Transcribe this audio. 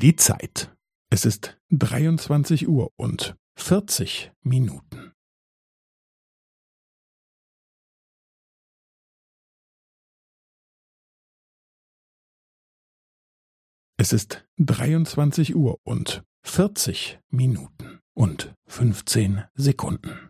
Die Zeit. Es ist 23 Uhr und 40 Minuten. Es ist 23 Uhr und 40 Minuten und 15 Sekunden.